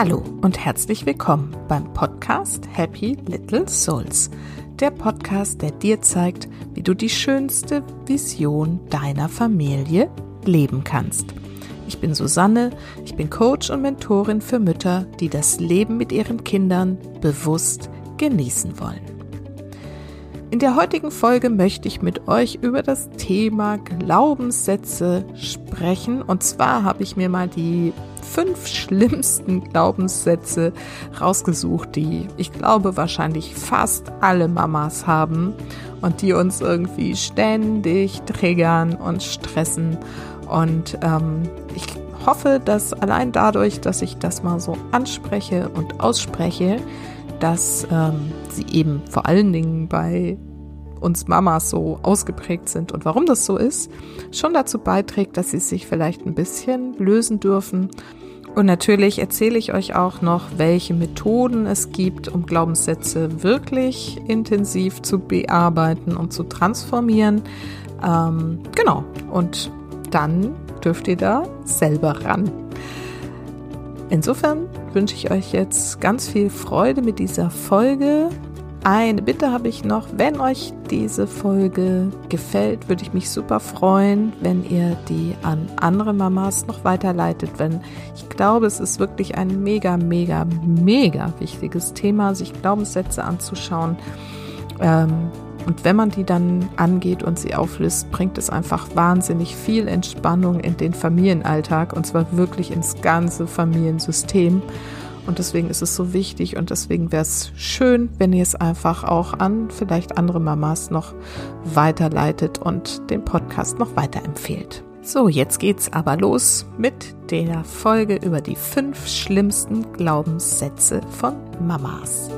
Hallo und herzlich willkommen beim Podcast Happy Little Souls. Der Podcast, der dir zeigt, wie du die schönste Vision deiner Familie leben kannst. Ich bin Susanne, ich bin Coach und Mentorin für Mütter, die das Leben mit ihren Kindern bewusst genießen wollen. In der heutigen Folge möchte ich mit euch über das Thema Glaubenssätze sprechen. Und zwar habe ich mir mal die fünf schlimmsten Glaubenssätze rausgesucht, die ich glaube wahrscheinlich fast alle Mamas haben und die uns irgendwie ständig triggern und stressen. Und ähm, ich hoffe, dass allein dadurch, dass ich das mal so anspreche und ausspreche, dass ähm, sie eben vor allen Dingen bei uns Mamas so ausgeprägt sind und warum das so ist, schon dazu beiträgt, dass sie sich vielleicht ein bisschen lösen dürfen. Und natürlich erzähle ich euch auch noch, welche Methoden es gibt, um Glaubenssätze wirklich intensiv zu bearbeiten und zu transformieren. Ähm, genau. Und dann dürft ihr da selber ran. Insofern wünsche ich euch jetzt ganz viel Freude mit dieser Folge. Eine Bitte habe ich noch, wenn euch diese Folge gefällt, würde ich mich super freuen, wenn ihr die an andere Mamas noch weiterleitet, wenn ich glaube, es ist wirklich ein mega, mega, mega wichtiges Thema, sich Glaubenssätze anzuschauen. Ähm, und wenn man die dann angeht und sie auflöst, bringt es einfach wahnsinnig viel Entspannung in den Familienalltag und zwar wirklich ins ganze Familiensystem. Und deswegen ist es so wichtig und deswegen wäre es schön, wenn ihr es einfach auch an vielleicht andere Mamas noch weiterleitet und den Podcast noch weiterempfehlt. So, jetzt geht's aber los mit der Folge über die fünf schlimmsten Glaubenssätze von Mamas.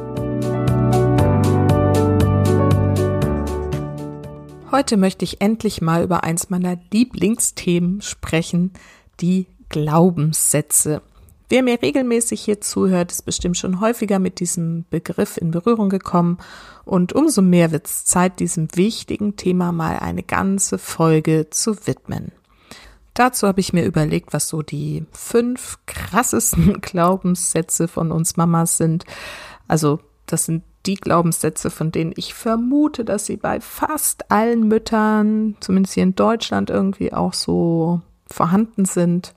Heute möchte ich endlich mal über eins meiner Lieblingsthemen sprechen, die Glaubenssätze. Wer mir regelmäßig hier zuhört, ist bestimmt schon häufiger mit diesem Begriff in Berührung gekommen und umso mehr wird es Zeit, diesem wichtigen Thema mal eine ganze Folge zu widmen. Dazu habe ich mir überlegt, was so die fünf krassesten Glaubenssätze von uns Mamas sind. Also das sind die Glaubenssätze, von denen ich vermute, dass sie bei fast allen Müttern, zumindest hier in Deutschland, irgendwie auch so vorhanden sind.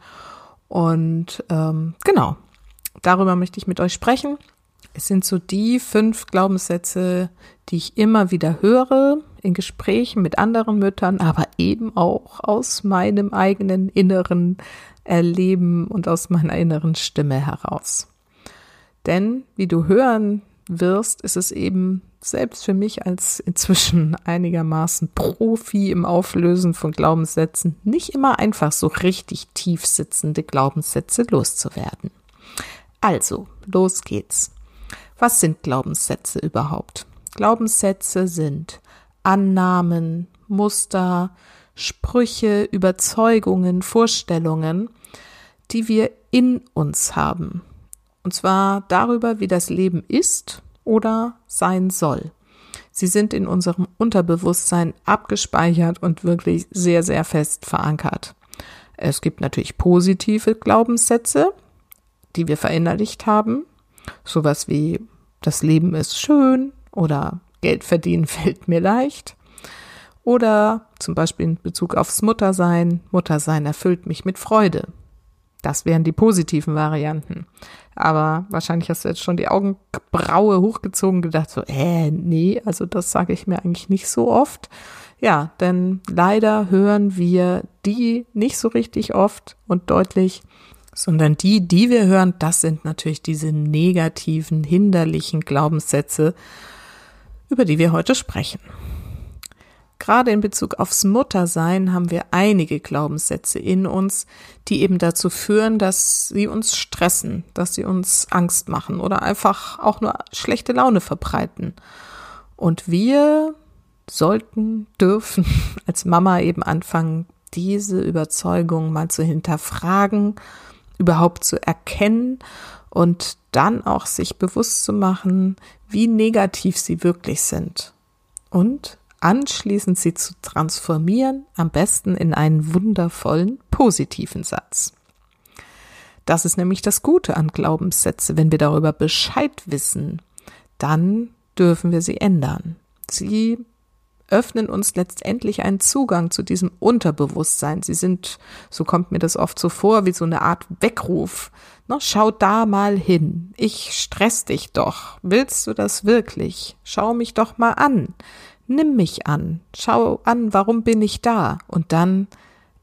Und ähm, genau, darüber möchte ich mit euch sprechen. Es sind so die fünf Glaubenssätze, die ich immer wieder höre in Gesprächen mit anderen Müttern, aber eben auch aus meinem eigenen inneren Erleben und aus meiner inneren Stimme heraus. Denn, wie du hören wirst, ist es eben selbst für mich als inzwischen einigermaßen Profi im Auflösen von Glaubenssätzen nicht immer einfach so richtig tief sitzende Glaubenssätze loszuwerden. Also, los geht's. Was sind Glaubenssätze überhaupt? Glaubenssätze sind Annahmen, Muster, Sprüche, Überzeugungen, Vorstellungen, die wir in uns haben, und zwar darüber, wie das Leben ist oder sein soll. Sie sind in unserem Unterbewusstsein abgespeichert und wirklich sehr, sehr fest verankert. Es gibt natürlich positive Glaubenssätze, die wir verinnerlicht haben. Sowas wie das Leben ist schön oder Geld verdienen fällt mir leicht. Oder zum Beispiel in Bezug aufs Muttersein. Muttersein erfüllt mich mit Freude. Das wären die positiven Varianten. Aber wahrscheinlich hast du jetzt schon die Augenbraue hochgezogen gedacht, so, äh, nee, also das sage ich mir eigentlich nicht so oft. Ja, denn leider hören wir die nicht so richtig oft und deutlich, sondern die, die wir hören, das sind natürlich diese negativen, hinderlichen Glaubenssätze, über die wir heute sprechen. Gerade in Bezug aufs Muttersein haben wir einige Glaubenssätze in uns, die eben dazu führen, dass sie uns stressen, dass sie uns Angst machen oder einfach auch nur schlechte Laune verbreiten. Und wir sollten, dürfen als Mama eben anfangen, diese Überzeugung mal zu hinterfragen, überhaupt zu erkennen und dann auch sich bewusst zu machen, wie negativ sie wirklich sind. Und anschließend sie zu transformieren, am besten in einen wundervollen positiven Satz. Das ist nämlich das Gute an Glaubenssätze. Wenn wir darüber Bescheid wissen, dann dürfen wir sie ändern. Sie öffnen uns letztendlich einen Zugang zu diesem Unterbewusstsein. Sie sind, so kommt mir das oft so vor, wie so eine Art Weckruf. Na, schau da mal hin. Ich stress dich doch. Willst du das wirklich? Schau mich doch mal an. Nimm mich an. Schau an, warum bin ich da? Und dann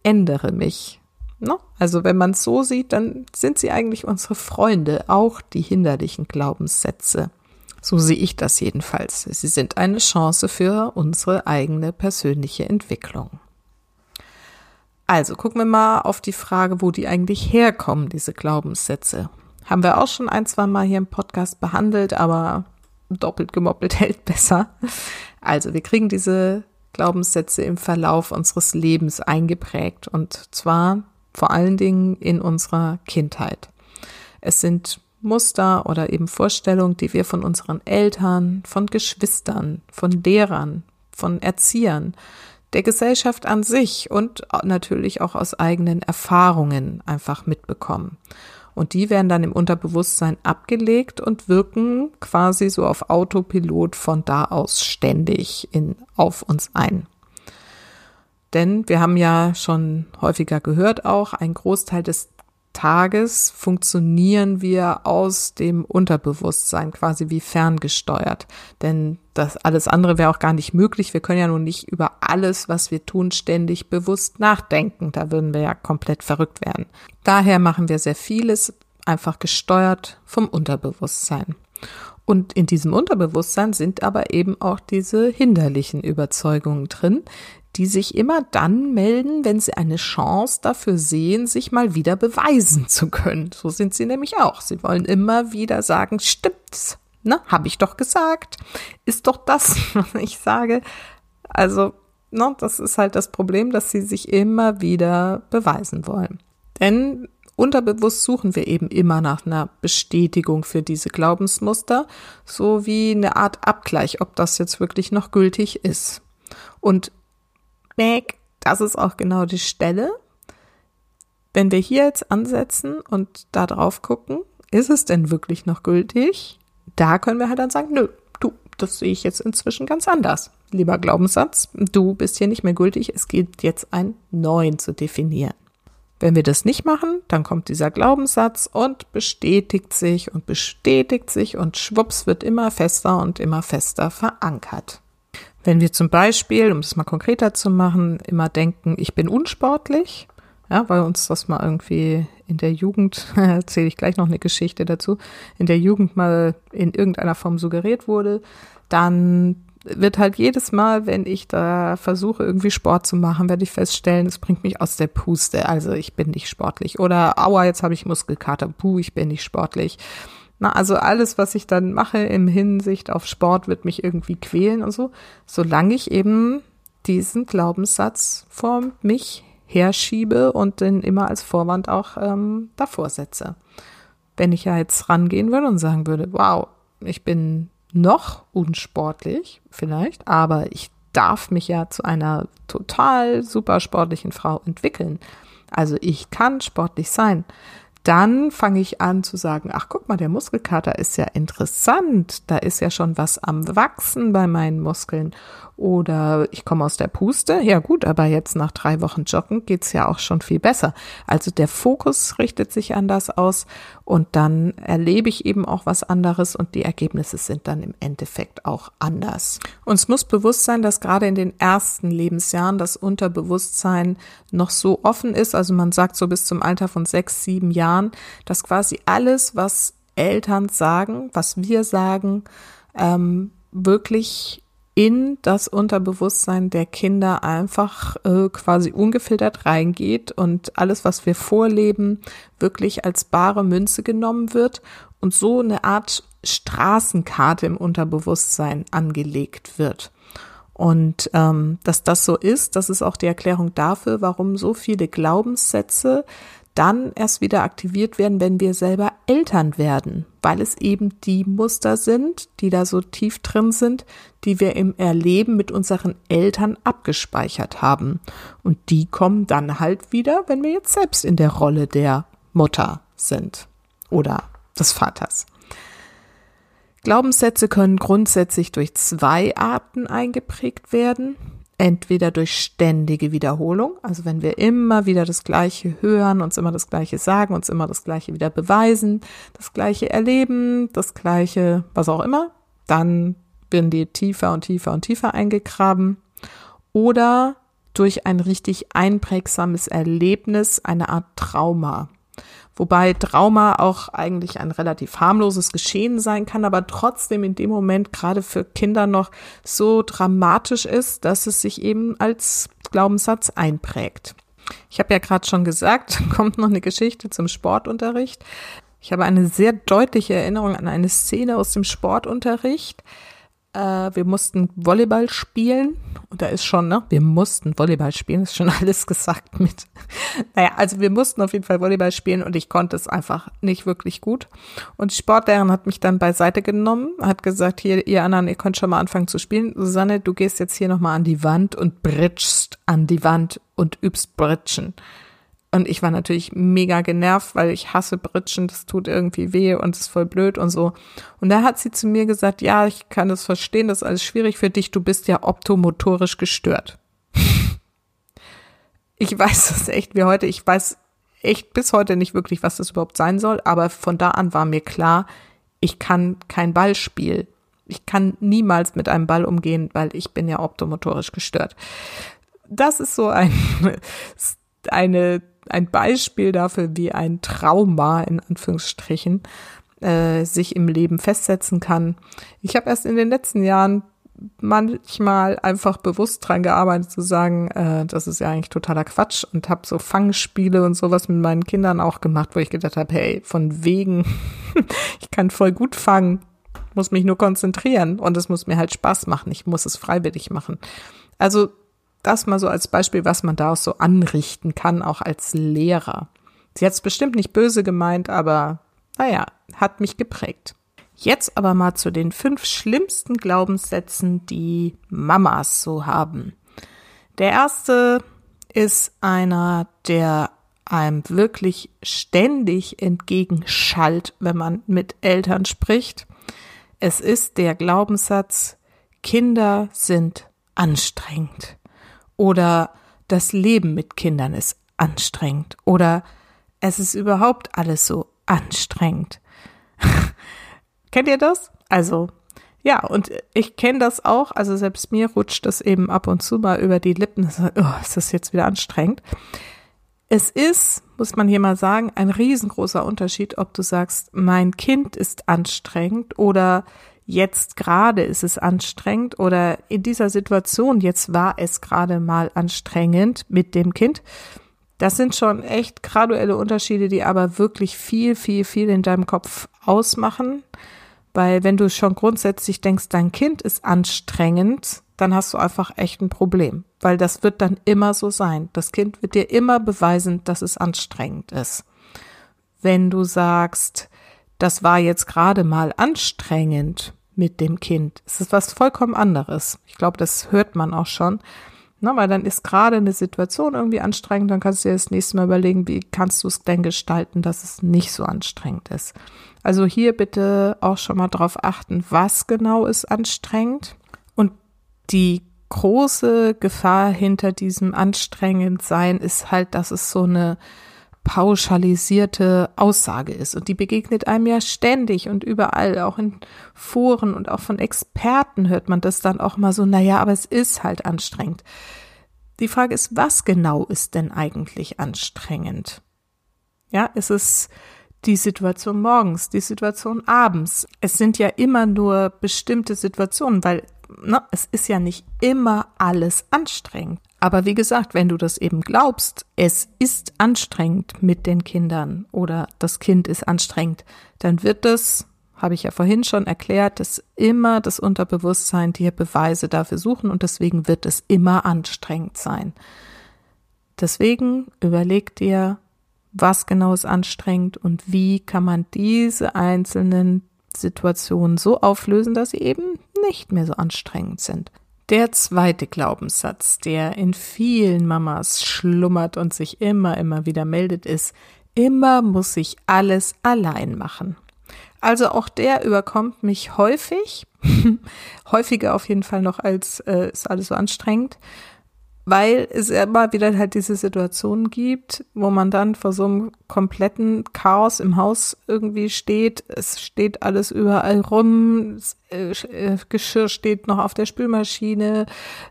ändere mich. No? Also wenn man es so sieht, dann sind sie eigentlich unsere Freunde, auch die hinderlichen Glaubenssätze. So sehe ich das jedenfalls. Sie sind eine Chance für unsere eigene persönliche Entwicklung. Also gucken wir mal auf die Frage, wo die eigentlich herkommen, diese Glaubenssätze. Haben wir auch schon ein, zwei Mal hier im Podcast behandelt, aber doppelt gemoppelt hält besser. Also wir kriegen diese Glaubenssätze im Verlauf unseres Lebens eingeprägt und zwar vor allen Dingen in unserer Kindheit. Es sind Muster oder eben Vorstellungen, die wir von unseren Eltern, von Geschwistern, von Lehrern, von Erziehern, der Gesellschaft an sich und natürlich auch aus eigenen Erfahrungen einfach mitbekommen. Und die werden dann im Unterbewusstsein abgelegt und wirken quasi so auf Autopilot von da aus ständig in, auf uns ein. Denn wir haben ja schon häufiger gehört auch, ein Großteil des Tages funktionieren wir aus dem Unterbewusstsein, quasi wie ferngesteuert. Denn das alles andere wäre auch gar nicht möglich. Wir können ja nun nicht über alles, was wir tun, ständig bewusst nachdenken. Da würden wir ja komplett verrückt werden. Daher machen wir sehr vieles einfach gesteuert vom Unterbewusstsein. Und in diesem Unterbewusstsein sind aber eben auch diese hinderlichen Überzeugungen drin, die sich immer dann melden, wenn sie eine Chance dafür sehen, sich mal wieder beweisen zu können. So sind sie nämlich auch. Sie wollen immer wieder sagen, stimmt's, ne, habe ich doch gesagt, ist doch das, was ich sage. Also, ne, das ist halt das Problem, dass sie sich immer wieder beweisen wollen. Denn unterbewusst suchen wir eben immer nach einer Bestätigung für diese Glaubensmuster, so wie eine Art Abgleich, ob das jetzt wirklich noch gültig ist. Und Mac, das ist auch genau die Stelle. Wenn wir hier jetzt ansetzen und da drauf gucken, ist es denn wirklich noch gültig? Da können wir halt dann sagen, nö, du, das sehe ich jetzt inzwischen ganz anders. Lieber Glaubenssatz, du bist hier nicht mehr gültig, es gilt jetzt einen neuen zu definieren. Wenn wir das nicht machen, dann kommt dieser Glaubenssatz und bestätigt sich und bestätigt sich und schwupps wird immer fester und immer fester verankert. Wenn wir zum Beispiel, um es mal konkreter zu machen, immer denken, ich bin unsportlich, ja, weil uns das mal irgendwie in der Jugend, erzähle ich gleich noch eine Geschichte dazu, in der Jugend mal in irgendeiner Form suggeriert wurde, dann wird halt jedes Mal, wenn ich da versuche, irgendwie Sport zu machen, werde ich feststellen, es bringt mich aus der Puste. Also ich bin nicht sportlich. Oder aua, jetzt habe ich Muskelkater. Puh, ich bin nicht sportlich. Na, also alles, was ich dann mache im Hinsicht auf Sport, wird mich irgendwie quälen und so, solange ich eben diesen Glaubenssatz vor mich herschiebe und den immer als Vorwand auch ähm, davor setze. Wenn ich ja jetzt rangehen würde und sagen würde, wow, ich bin noch unsportlich vielleicht, aber ich darf mich ja zu einer total super sportlichen Frau entwickeln. Also ich kann sportlich sein dann fange ich an zu sagen, ach guck mal, der Muskelkater ist ja interessant, da ist ja schon was am Wachsen bei meinen Muskeln. Oder ich komme aus der Puste, ja gut, aber jetzt nach drei Wochen Joggen geht's ja auch schon viel besser. Also der Fokus richtet sich anders aus und dann erlebe ich eben auch was anderes und die Ergebnisse sind dann im Endeffekt auch anders. Uns muss bewusst sein, dass gerade in den ersten Lebensjahren das Unterbewusstsein noch so offen ist, also man sagt so bis zum Alter von sechs, sieben Jahren, dass quasi alles, was Eltern sagen, was wir sagen, ähm, wirklich in das Unterbewusstsein der Kinder einfach äh, quasi ungefiltert reingeht und alles, was wir vorleben, wirklich als bare Münze genommen wird und so eine Art Straßenkarte im Unterbewusstsein angelegt wird. Und ähm, dass das so ist, das ist auch die Erklärung dafür, warum so viele Glaubenssätze dann erst wieder aktiviert werden, wenn wir selber Eltern werden, weil es eben die Muster sind, die da so tief drin sind, die wir im Erleben mit unseren Eltern abgespeichert haben. Und die kommen dann halt wieder, wenn wir jetzt selbst in der Rolle der Mutter sind oder des Vaters. Glaubenssätze können grundsätzlich durch zwei Arten eingeprägt werden. Entweder durch ständige Wiederholung, also wenn wir immer wieder das Gleiche hören, uns immer das Gleiche sagen, uns immer das Gleiche wieder beweisen, das Gleiche erleben, das Gleiche, was auch immer, dann werden die tiefer und tiefer und tiefer eingegraben. Oder durch ein richtig einprägsames Erlebnis, eine Art Trauma. Wobei Trauma auch eigentlich ein relativ harmloses Geschehen sein kann, aber trotzdem in dem Moment gerade für Kinder noch so dramatisch ist, dass es sich eben als Glaubenssatz einprägt. Ich habe ja gerade schon gesagt, kommt noch eine Geschichte zum Sportunterricht. Ich habe eine sehr deutliche Erinnerung an eine Szene aus dem Sportunterricht. Äh, wir mussten Volleyball spielen. Und da ist schon, ne? Wir mussten Volleyball spielen, ist schon alles gesagt mit. naja, also wir mussten auf jeden Fall Volleyball spielen und ich konnte es einfach nicht wirklich gut. Und die Sportlehrerin hat mich dann beiseite genommen, hat gesagt, hier, ihr anderen, ihr könnt schon mal anfangen zu spielen. Susanne, du gehst jetzt hier nochmal an die Wand und britschst an die Wand und übst Britschen. Und ich war natürlich mega genervt, weil ich hasse Britschen, das tut irgendwie weh und ist voll blöd und so. Und da hat sie zu mir gesagt, ja, ich kann das verstehen, das ist alles schwierig für dich, du bist ja optomotorisch gestört. ich weiß das echt wie heute, ich weiß echt bis heute nicht wirklich, was das überhaupt sein soll, aber von da an war mir klar, ich kann kein Ballspiel. Ich kann niemals mit einem Ball umgehen, weil ich bin ja optomotorisch gestört. Das ist so ein, eine ein Beispiel dafür, wie ein Trauma in Anführungsstrichen äh, sich im Leben festsetzen kann. Ich habe erst in den letzten Jahren manchmal einfach bewusst dran gearbeitet zu sagen, äh, das ist ja eigentlich totaler Quatsch und habe so Fangspiele und sowas mit meinen Kindern auch gemacht, wo ich gedacht habe, hey, von wegen, ich kann voll gut fangen, muss mich nur konzentrieren und es muss mir halt Spaß machen, ich muss es freiwillig machen. Also das mal so als Beispiel, was man daraus so anrichten kann, auch als Lehrer. Sie hat es bestimmt nicht böse gemeint, aber naja, hat mich geprägt. Jetzt aber mal zu den fünf schlimmsten Glaubenssätzen, die Mamas so haben. Der erste ist einer, der einem wirklich ständig entgegenschallt, wenn man mit Eltern spricht. Es ist der Glaubenssatz, Kinder sind anstrengend oder das Leben mit Kindern ist anstrengend oder es ist überhaupt alles so anstrengend. Kennt ihr das? Also, ja, und ich kenne das auch, also selbst mir rutscht das eben ab und zu mal über die Lippen, oh, ist das jetzt wieder anstrengend. Es ist, muss man hier mal sagen, ein riesengroßer Unterschied, ob du sagst, mein Kind ist anstrengend oder jetzt gerade ist es anstrengend oder in dieser Situation jetzt war es gerade mal anstrengend mit dem Kind. Das sind schon echt graduelle Unterschiede, die aber wirklich viel, viel, viel in deinem Kopf ausmachen. Weil wenn du schon grundsätzlich denkst, dein Kind ist anstrengend, dann hast du einfach echt ein Problem. Weil das wird dann immer so sein. Das Kind wird dir immer beweisen, dass es anstrengend ist. Wenn du sagst, das war jetzt gerade mal anstrengend, mit dem Kind. Es ist was vollkommen anderes. Ich glaube, das hört man auch schon. Na, weil dann ist gerade eine Situation irgendwie anstrengend, dann kannst du dir das nächste Mal überlegen, wie kannst du es denn gestalten, dass es nicht so anstrengend ist. Also hier bitte auch schon mal drauf achten, was genau ist anstrengend. Und die große Gefahr hinter diesem anstrengend sein ist halt, dass es so eine pauschalisierte Aussage ist. Und die begegnet einem ja ständig und überall, auch in Foren und auch von Experten hört man das dann auch mal so, naja, aber es ist halt anstrengend. Die Frage ist, was genau ist denn eigentlich anstrengend? Ja, ist es die Situation morgens, die Situation abends? Es sind ja immer nur bestimmte Situationen, weil ne, es ist ja nicht immer alles anstrengend. Aber wie gesagt, wenn du das eben glaubst, es ist anstrengend mit den Kindern oder das Kind ist anstrengend, dann wird es, habe ich ja vorhin schon erklärt, dass immer das Unterbewusstsein dir Beweise dafür suchen und deswegen wird es immer anstrengend sein. Deswegen überleg dir, was genau ist anstrengend und wie kann man diese einzelnen Situationen so auflösen, dass sie eben nicht mehr so anstrengend sind. Der zweite Glaubenssatz, der in vielen Mamas schlummert und sich immer, immer wieder meldet, ist, Immer muss ich alles allein machen. Also auch der überkommt mich häufig, häufiger auf jeden Fall noch als äh, ist alles so anstrengend, weil es immer wieder halt diese Situationen gibt, wo man dann vor so einem kompletten Chaos im Haus irgendwie steht. Es steht alles überall rum, das, äh, äh, Geschirr steht noch auf der Spülmaschine,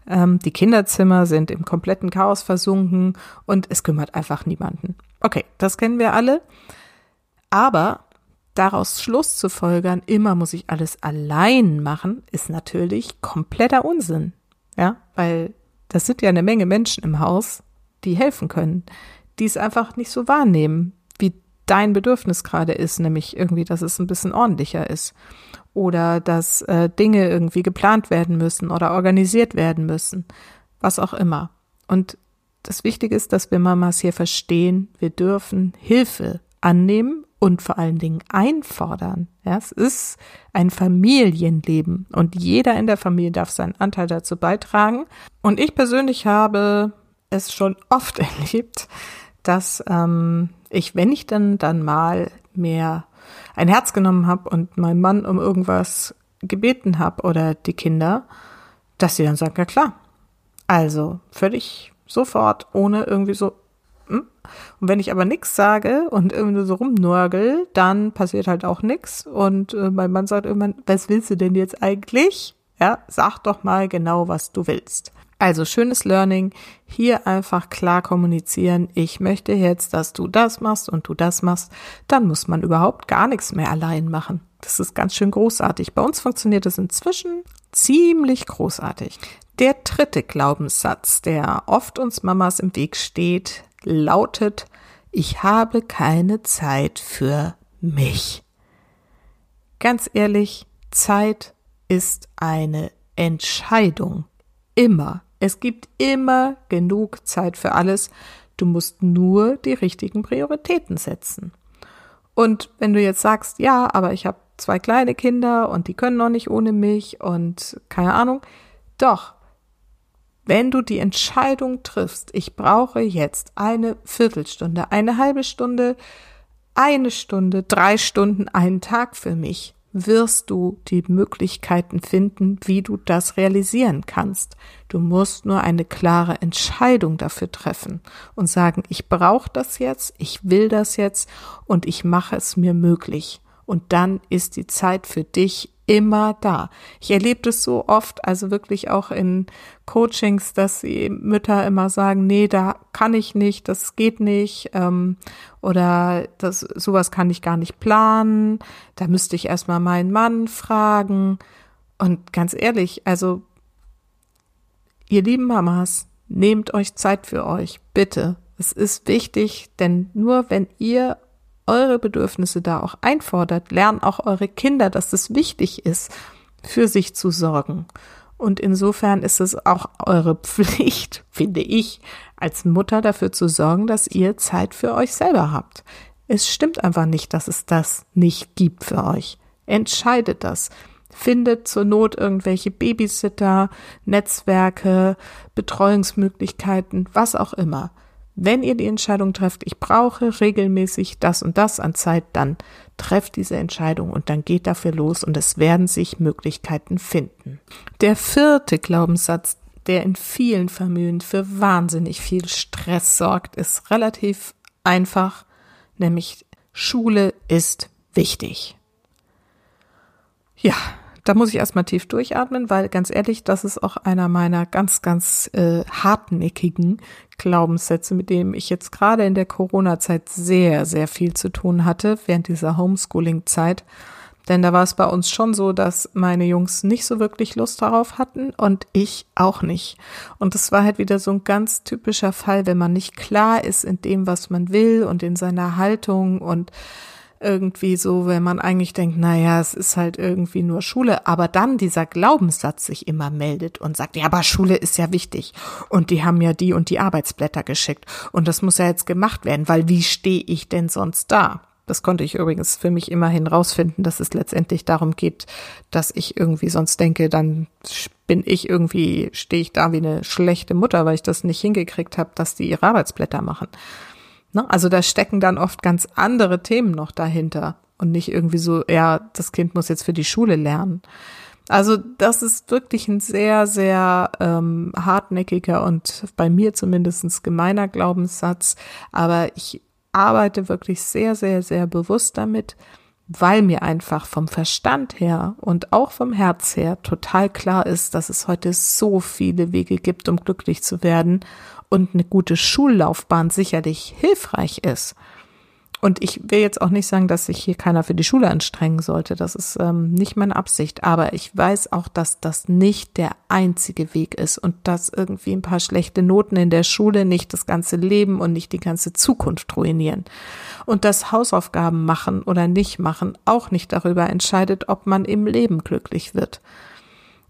ähm, die Kinderzimmer sind im kompletten Chaos versunken und es kümmert einfach niemanden. Okay, das kennen wir alle. Aber daraus Schluss zu folgern, immer muss ich alles allein machen, ist natürlich kompletter Unsinn. Ja, weil das sind ja eine Menge Menschen im Haus, die helfen können, die es einfach nicht so wahrnehmen, wie dein Bedürfnis gerade ist, nämlich irgendwie, dass es ein bisschen ordentlicher ist oder dass äh, Dinge irgendwie geplant werden müssen oder organisiert werden müssen, was auch immer. Und das Wichtige ist, dass wir Mamas hier verstehen, wir dürfen Hilfe annehmen und vor allen Dingen einfordern. Ja, es ist ein Familienleben und jeder in der Familie darf seinen Anteil dazu beitragen. Und ich persönlich habe es schon oft erlebt, dass ähm, ich, wenn ich dann dann mal mehr ein Herz genommen habe und meinen Mann um irgendwas gebeten habe oder die Kinder, dass sie dann sagen, ja klar, also völlig sofort, ohne irgendwie so, hm? Und wenn ich aber nichts sage und irgendwie so rumnörgel, dann passiert halt auch nichts. Und äh, mein Mann sagt irgendwann, was willst du denn jetzt eigentlich? Ja, sag doch mal genau, was du willst. Also schönes Learning, hier einfach klar kommunizieren, ich möchte jetzt, dass du das machst und du das machst, dann muss man überhaupt gar nichts mehr allein machen. Das ist ganz schön großartig. Bei uns funktioniert es inzwischen ziemlich großartig. Der dritte Glaubenssatz, der oft uns Mamas im Weg steht, lautet, ich habe keine Zeit für mich. Ganz ehrlich, Zeit ist eine Entscheidung. Immer. Es gibt immer genug Zeit für alles. Du musst nur die richtigen Prioritäten setzen. Und wenn du jetzt sagst, ja, aber ich habe zwei kleine Kinder und die können noch nicht ohne mich und keine Ahnung, doch, wenn du die Entscheidung triffst, ich brauche jetzt eine Viertelstunde, eine halbe Stunde, eine Stunde, drei Stunden, einen Tag für mich, wirst du die Möglichkeiten finden, wie du das realisieren kannst. Du musst nur eine klare Entscheidung dafür treffen und sagen, ich brauche das jetzt, ich will das jetzt und ich mache es mir möglich. Und dann ist die Zeit für dich immer da. Ich erlebe das so oft, also wirklich auch in Coachings, dass die Mütter immer sagen, nee, da kann ich nicht, das geht nicht, ähm, oder das, sowas kann ich gar nicht planen, da müsste ich erstmal meinen Mann fragen. Und ganz ehrlich, also, ihr lieben Mamas, nehmt euch Zeit für euch, bitte. Es ist wichtig, denn nur wenn ihr eure Bedürfnisse da auch einfordert, lernen auch eure Kinder, dass es wichtig ist, für sich zu sorgen. Und insofern ist es auch eure Pflicht, finde ich, als Mutter dafür zu sorgen, dass ihr Zeit für euch selber habt. Es stimmt einfach nicht, dass es das nicht gibt für euch. Entscheidet das. Findet zur Not irgendwelche Babysitter, Netzwerke, Betreuungsmöglichkeiten, was auch immer. Wenn ihr die Entscheidung trefft, ich brauche regelmäßig das und das an Zeit, dann trefft diese Entscheidung und dann geht dafür los und es werden sich Möglichkeiten finden. Der vierte Glaubenssatz, der in vielen Familien für wahnsinnig viel Stress sorgt, ist relativ einfach, nämlich Schule ist wichtig. Ja, da muss ich erstmal tief durchatmen, weil ganz ehrlich, das ist auch einer meiner ganz, ganz äh, hartnäckigen Glaubenssätze, mit dem ich jetzt gerade in der Corona-Zeit sehr, sehr viel zu tun hatte, während dieser Homeschooling-Zeit. Denn da war es bei uns schon so, dass meine Jungs nicht so wirklich Lust darauf hatten und ich auch nicht. Und das war halt wieder so ein ganz typischer Fall, wenn man nicht klar ist in dem, was man will und in seiner Haltung und irgendwie so, wenn man eigentlich denkt, naja, es ist halt irgendwie nur Schule, aber dann dieser Glaubenssatz sich immer meldet und sagt, ja, aber Schule ist ja wichtig und die haben ja die und die Arbeitsblätter geschickt und das muss ja jetzt gemacht werden, weil wie stehe ich denn sonst da? Das konnte ich übrigens für mich immerhin rausfinden, dass es letztendlich darum geht, dass ich irgendwie sonst denke, dann bin ich irgendwie, stehe ich da wie eine schlechte Mutter, weil ich das nicht hingekriegt habe, dass die ihre Arbeitsblätter machen. Ne? Also da stecken dann oft ganz andere Themen noch dahinter und nicht irgendwie so, ja, das Kind muss jetzt für die Schule lernen. Also das ist wirklich ein sehr, sehr ähm, hartnäckiger und bei mir zumindest gemeiner Glaubenssatz. Aber ich arbeite wirklich sehr, sehr, sehr bewusst damit, weil mir einfach vom Verstand her und auch vom Herz her total klar ist, dass es heute so viele Wege gibt, um glücklich zu werden und eine gute Schullaufbahn sicherlich hilfreich ist. Und ich will jetzt auch nicht sagen, dass sich hier keiner für die Schule anstrengen sollte. Das ist ähm, nicht meine Absicht. Aber ich weiß auch, dass das nicht der einzige Weg ist und dass irgendwie ein paar schlechte Noten in der Schule nicht das ganze Leben und nicht die ganze Zukunft ruinieren. Und dass Hausaufgaben machen oder nicht machen auch nicht darüber entscheidet, ob man im Leben glücklich wird.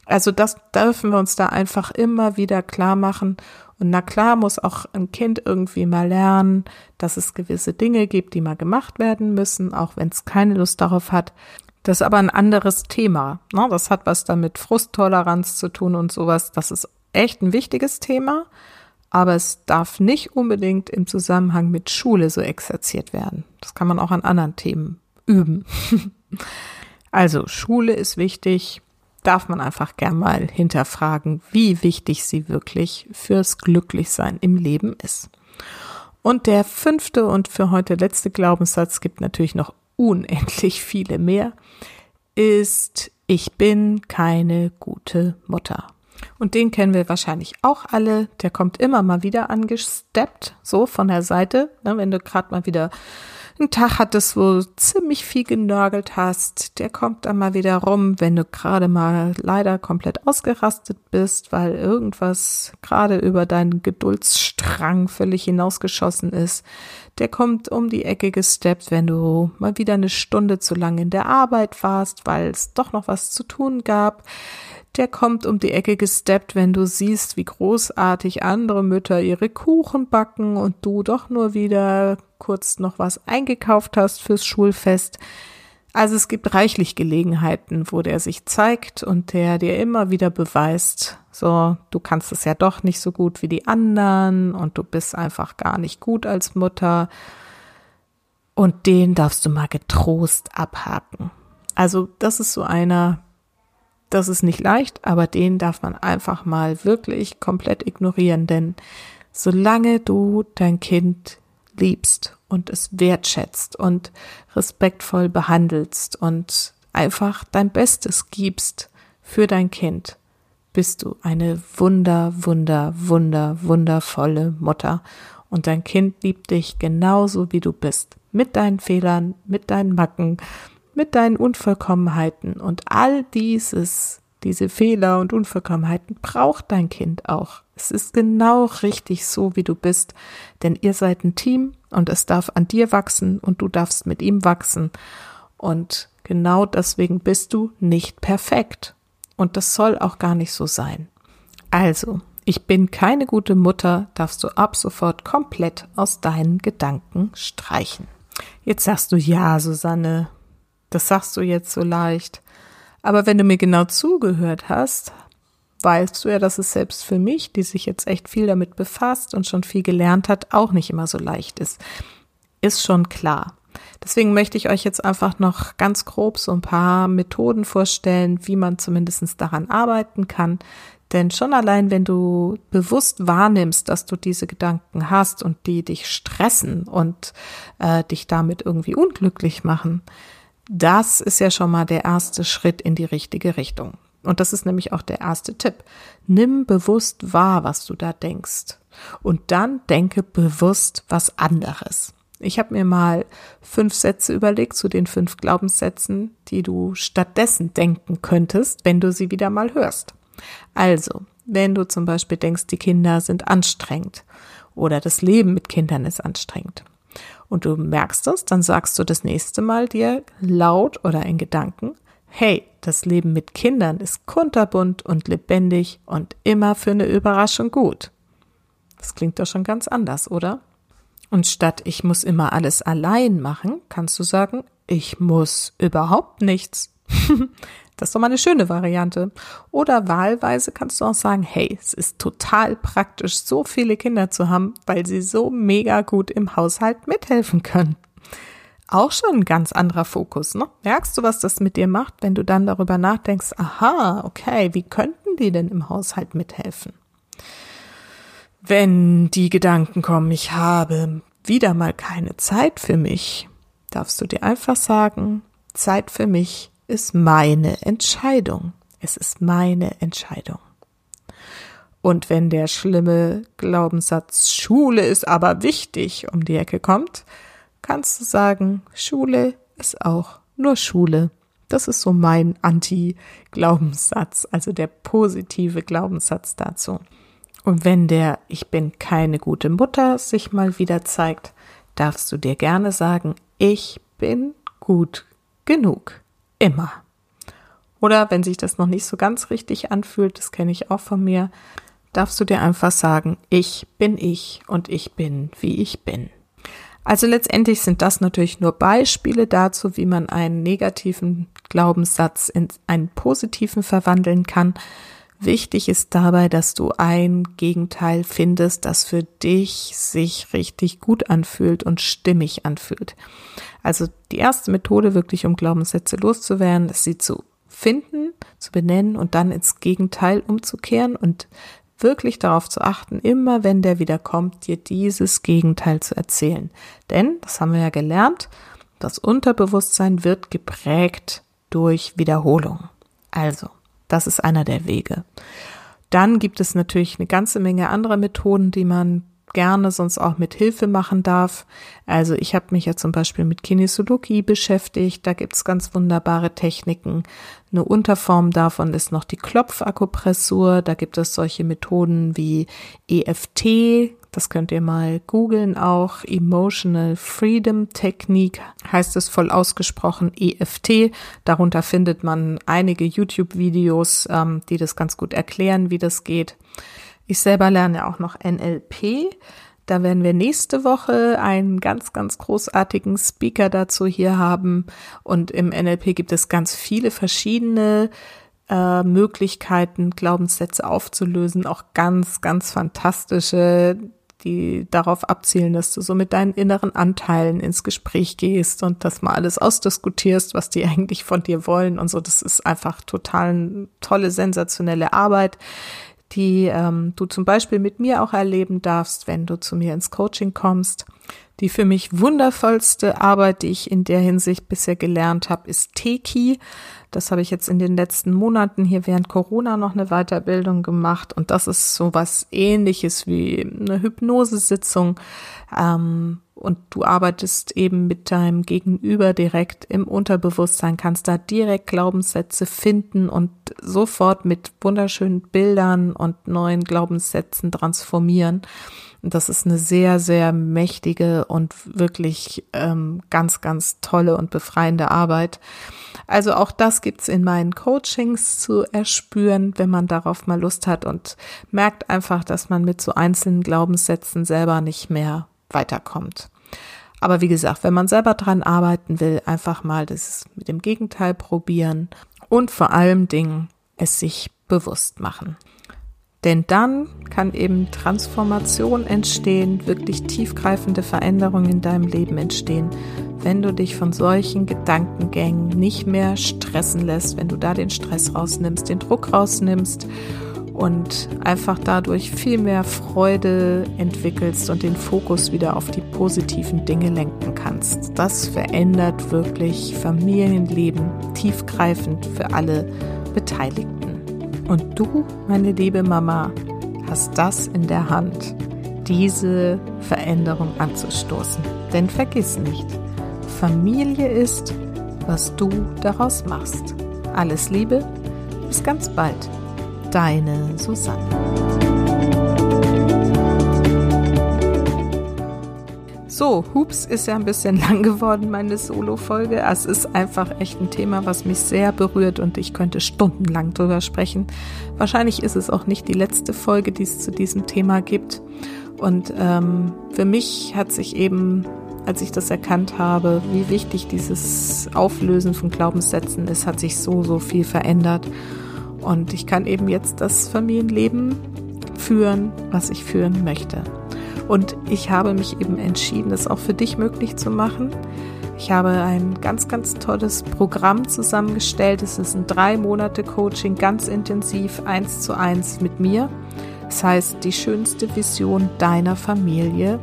Also das dürfen wir uns da einfach immer wieder klar machen und na klar muss auch ein Kind irgendwie mal lernen, dass es gewisse Dinge gibt, die mal gemacht werden müssen, auch wenn es keine Lust darauf hat. Das ist aber ein anderes Thema. Ne? Das hat was damit Frusttoleranz zu tun und sowas. Das ist echt ein wichtiges Thema, aber es darf nicht unbedingt im Zusammenhang mit Schule so exerziert werden. Das kann man auch an anderen Themen üben. also Schule ist wichtig, darf man einfach gern mal hinterfragen, wie wichtig sie wirklich fürs Glücklichsein im Leben ist. Und der fünfte und für heute letzte Glaubenssatz gibt natürlich noch unendlich viele mehr, ist, ich bin keine gute Mutter. Und den kennen wir wahrscheinlich auch alle. Der kommt immer mal wieder angesteppt, so von der Seite, ne, wenn du gerade mal wieder einen Tag hattest, wo du ziemlich viel genörgelt hast, der kommt dann mal wieder rum, wenn du gerade mal leider komplett ausgerastet bist, weil irgendwas gerade über deinen Geduldsstrang völlig hinausgeschossen ist. Der kommt um die Ecke gesteppt, wenn du mal wieder eine Stunde zu lang in der Arbeit warst, weil es doch noch was zu tun gab der kommt um die Ecke gesteppt, wenn du siehst, wie großartig andere Mütter ihre Kuchen backen und du doch nur wieder kurz noch was eingekauft hast fürs Schulfest. Also es gibt reichlich Gelegenheiten, wo der sich zeigt und der dir immer wieder beweist, so, du kannst es ja doch nicht so gut wie die anderen und du bist einfach gar nicht gut als Mutter. Und den darfst du mal getrost abhaken. Also das ist so einer, das ist nicht leicht, aber den darf man einfach mal wirklich komplett ignorieren, denn solange du dein Kind liebst und es wertschätzt und respektvoll behandelst und einfach dein Bestes gibst für dein Kind, bist du eine wunder, wunder, wunder, wundervolle Mutter. Und dein Kind liebt dich genauso wie du bist, mit deinen Fehlern, mit deinen Macken, mit deinen Unvollkommenheiten und all dieses, diese Fehler und Unvollkommenheiten braucht dein Kind auch. Es ist genau richtig so, wie du bist, denn ihr seid ein Team und es darf an dir wachsen und du darfst mit ihm wachsen. Und genau deswegen bist du nicht perfekt. Und das soll auch gar nicht so sein. Also, ich bin keine gute Mutter, darfst du ab sofort komplett aus deinen Gedanken streichen. Jetzt sagst du ja, Susanne, das sagst du jetzt so leicht. Aber wenn du mir genau zugehört hast, weißt du ja, dass es selbst für mich, die sich jetzt echt viel damit befasst und schon viel gelernt hat, auch nicht immer so leicht ist. Ist schon klar. Deswegen möchte ich euch jetzt einfach noch ganz grob so ein paar Methoden vorstellen, wie man zumindest daran arbeiten kann. Denn schon allein, wenn du bewusst wahrnimmst, dass du diese Gedanken hast und die dich stressen und äh, dich damit irgendwie unglücklich machen, das ist ja schon mal der erste Schritt in die richtige Richtung. Und das ist nämlich auch der erste Tipp. Nimm bewusst wahr, was du da denkst. Und dann denke bewusst was anderes. Ich habe mir mal fünf Sätze überlegt zu den fünf Glaubenssätzen, die du stattdessen denken könntest, wenn du sie wieder mal hörst. Also, wenn du zum Beispiel denkst, die Kinder sind anstrengend oder das Leben mit Kindern ist anstrengend, und du merkst es, dann sagst du das nächste Mal dir laut oder in Gedanken, hey, das Leben mit Kindern ist kunterbunt und lebendig und immer für eine Überraschung gut. Das klingt doch schon ganz anders, oder? Und statt ich muss immer alles allein machen, kannst du sagen, ich muss überhaupt nichts. Das ist doch mal eine schöne Variante. Oder wahlweise kannst du auch sagen, hey, es ist total praktisch, so viele Kinder zu haben, weil sie so mega gut im Haushalt mithelfen können. Auch schon ein ganz anderer Fokus, ne? Merkst du, was das mit dir macht, wenn du dann darüber nachdenkst, aha, okay, wie könnten die denn im Haushalt mithelfen? Wenn die Gedanken kommen, ich habe wieder mal keine Zeit für mich, darfst du dir einfach sagen, Zeit für mich ist meine Entscheidung. Es ist meine Entscheidung. Und wenn der schlimme Glaubenssatz Schule ist aber wichtig um die Ecke kommt, kannst du sagen, Schule ist auch nur Schule. Das ist so mein Anti-Glaubenssatz, also der positive Glaubenssatz dazu. Und wenn der Ich bin keine gute Mutter sich mal wieder zeigt, darfst du dir gerne sagen, ich bin gut genug. Immer. Oder wenn sich das noch nicht so ganz richtig anfühlt, das kenne ich auch von mir, darfst du dir einfach sagen, ich bin ich und ich bin, wie ich bin. Also letztendlich sind das natürlich nur Beispiele dazu, wie man einen negativen Glaubenssatz in einen positiven verwandeln kann. Wichtig ist dabei, dass du ein Gegenteil findest, das für dich sich richtig gut anfühlt und stimmig anfühlt. Also die erste Methode wirklich, um Glaubenssätze loszuwerden, ist sie zu finden, zu benennen und dann ins Gegenteil umzukehren und wirklich darauf zu achten, immer wenn der wieder kommt, dir dieses Gegenteil zu erzählen. Denn, das haben wir ja gelernt, das Unterbewusstsein wird geprägt durch Wiederholung. Also, das ist einer der Wege. Dann gibt es natürlich eine ganze Menge andere Methoden, die man gerne sonst auch mit Hilfe machen darf. Also ich habe mich ja zum Beispiel mit Kinesiologie beschäftigt. Da gibt's ganz wunderbare Techniken. Eine Unterform davon ist noch die Klopfakupressur. Da gibt es solche Methoden wie EFT. Das könnt ihr mal googeln auch. Emotional Freedom Technique heißt es voll ausgesprochen EFT. Darunter findet man einige YouTube-Videos, ähm, die das ganz gut erklären, wie das geht. Ich selber lerne auch noch NLP. Da werden wir nächste Woche einen ganz, ganz großartigen Speaker dazu hier haben. Und im NLP gibt es ganz viele verschiedene äh, Möglichkeiten, Glaubenssätze aufzulösen. Auch ganz, ganz fantastische, die darauf abzielen, dass du so mit deinen inneren Anteilen ins Gespräch gehst und das mal alles ausdiskutierst, was die eigentlich von dir wollen und so. Das ist einfach total tolle, sensationelle Arbeit die ähm, du zum Beispiel mit mir auch erleben darfst, wenn du zu mir ins Coaching kommst. Die für mich wundervollste Arbeit, die ich in der Hinsicht bisher gelernt habe, ist Teki. Das habe ich jetzt in den letzten Monaten hier während Corona noch eine Weiterbildung gemacht und das ist so was ähnliches wie eine Hypnosesitzung. Ähm, und du arbeitest eben mit deinem Gegenüber direkt im Unterbewusstsein, kannst da direkt Glaubenssätze finden und sofort mit wunderschönen Bildern und neuen Glaubenssätzen transformieren. Das ist eine sehr, sehr mächtige und wirklich ähm, ganz, ganz tolle und befreiende Arbeit. Also auch das gibt's in meinen Coachings zu erspüren, wenn man darauf mal Lust hat und merkt einfach, dass man mit so einzelnen Glaubenssätzen selber nicht mehr weiterkommt. Aber wie gesagt, wenn man selber dran arbeiten will, einfach mal das mit dem Gegenteil probieren und vor allem Dingen es sich bewusst machen. Denn dann kann eben Transformation entstehen, wirklich tiefgreifende Veränderungen in deinem Leben entstehen, wenn du dich von solchen Gedankengängen nicht mehr stressen lässt, wenn du da den Stress rausnimmst, den Druck rausnimmst und einfach dadurch viel mehr Freude entwickelst und den Fokus wieder auf die positiven Dinge lenken kannst. Das verändert wirklich Familienleben tiefgreifend für alle Beteiligten. Und du, meine liebe Mama, hast das in der Hand, diese Veränderung anzustoßen. Denn vergiss nicht, Familie ist, was du daraus machst. Alles Liebe, bis ganz bald. Deine Susanne. So, Hups ist ja ein bisschen lang geworden, meine Solo-Folge. Es ist einfach echt ein Thema, was mich sehr berührt und ich könnte stundenlang drüber sprechen. Wahrscheinlich ist es auch nicht die letzte Folge, die es zu diesem Thema gibt. Und ähm, für mich hat sich eben als ich das erkannt habe, wie wichtig dieses Auflösen von Glaubenssätzen ist, hat sich so, so viel verändert. Und ich kann eben jetzt das Familienleben führen, was ich führen möchte. Und ich habe mich eben entschieden, das auch für dich möglich zu machen. Ich habe ein ganz, ganz tolles Programm zusammengestellt. Es ist ein drei Monate Coaching, ganz intensiv, eins zu eins mit mir. Das heißt, die schönste Vision deiner Familie.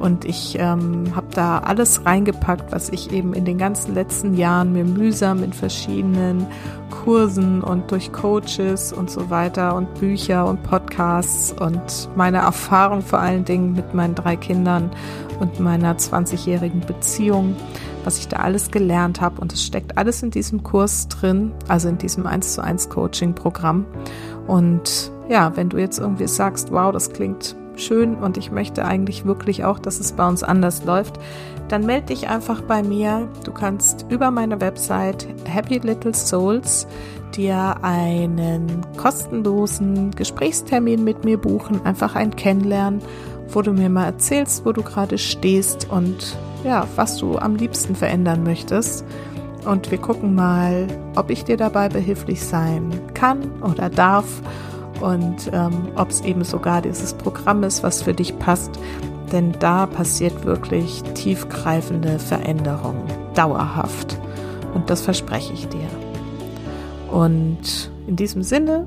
Und ich ähm, habe da alles reingepackt, was ich eben in den ganzen letzten Jahren mir mühsam in verschiedenen Kursen und durch Coaches und so weiter und Bücher und Podcasts und meine Erfahrung vor allen Dingen mit meinen drei Kindern und meiner 20-jährigen Beziehung, was ich da alles gelernt habe. Und es steckt alles in diesem Kurs drin, also in diesem 1 zu 1 Coaching Programm. Und ja, wenn du jetzt irgendwie sagst, wow, das klingt schön und ich möchte eigentlich wirklich auch, dass es bei uns anders läuft, dann melde dich einfach bei mir. Du kannst über meine Website Happy Little Souls dir einen kostenlosen Gesprächstermin mit mir buchen, einfach ein Kennenlernen, wo du mir mal erzählst, wo du gerade stehst und ja, was du am liebsten verändern möchtest. Und wir gucken mal, ob ich dir dabei behilflich sein kann oder darf und ähm, ob es eben sogar dieses Programm ist, was für dich passt. Denn da passiert wirklich tiefgreifende Veränderung, dauerhaft. Und das verspreche ich dir. Und in diesem Sinne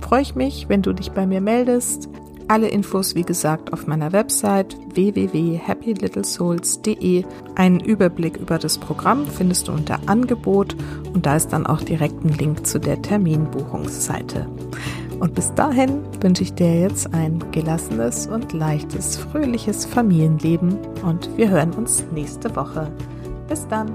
freue ich mich, wenn du dich bei mir meldest. Alle Infos, wie gesagt, auf meiner Website www.happylittlesouls.de. Einen Überblick über das Programm findest du unter Angebot und da ist dann auch direkt ein Link zu der Terminbuchungsseite. Und bis dahin wünsche ich dir jetzt ein gelassenes und leichtes, fröhliches Familienleben und wir hören uns nächste Woche. Bis dann!